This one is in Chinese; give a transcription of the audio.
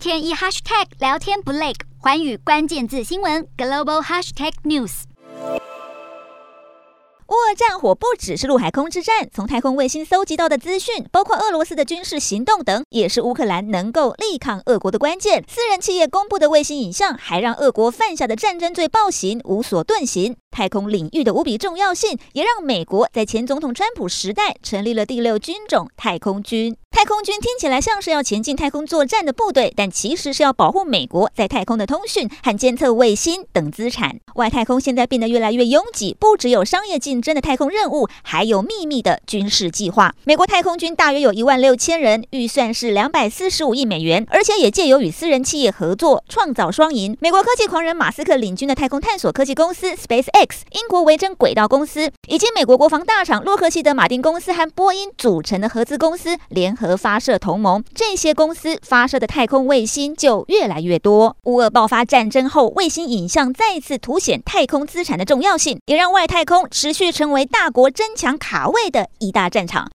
天一 hashtag 聊天不累，寰宇关键字新闻 global hashtag news。乌俄战火不只是陆海空之战，从太空卫星搜集到的资讯，包括俄罗斯的军事行动等，也是乌克兰能够力抗俄国的关键。私人企业公布的卫星影像，还让俄国犯下的战争罪暴行无所遁形。太空领域的无比重要性，也让美国在前总统川普时代成立了第六军种太空军。太空军听起来像是要前进太空作战的部队，但其实是要保护美国在太空的通讯和监测卫星等资产。外太空现在变得越来越拥挤，不只有商业竞争的太空任务，还有秘密的军事计划。美国太空军大约有一万六千人，预算是两百四十五亿美元，而且也借由与私人企业合作，创造双赢。美国科技狂人马斯克领军的太空探索科技公司 SpaceX，英国维珍轨道公司，以及美国国防大厂洛克希德马丁公司和波音组成的合资公司联和发射同盟，这些公司发射的太空卫星就越来越多。乌俄爆发战争后，卫星影像再次凸显太空资产的重要性，也让外太空持续成为大国争抢卡位的一大战场。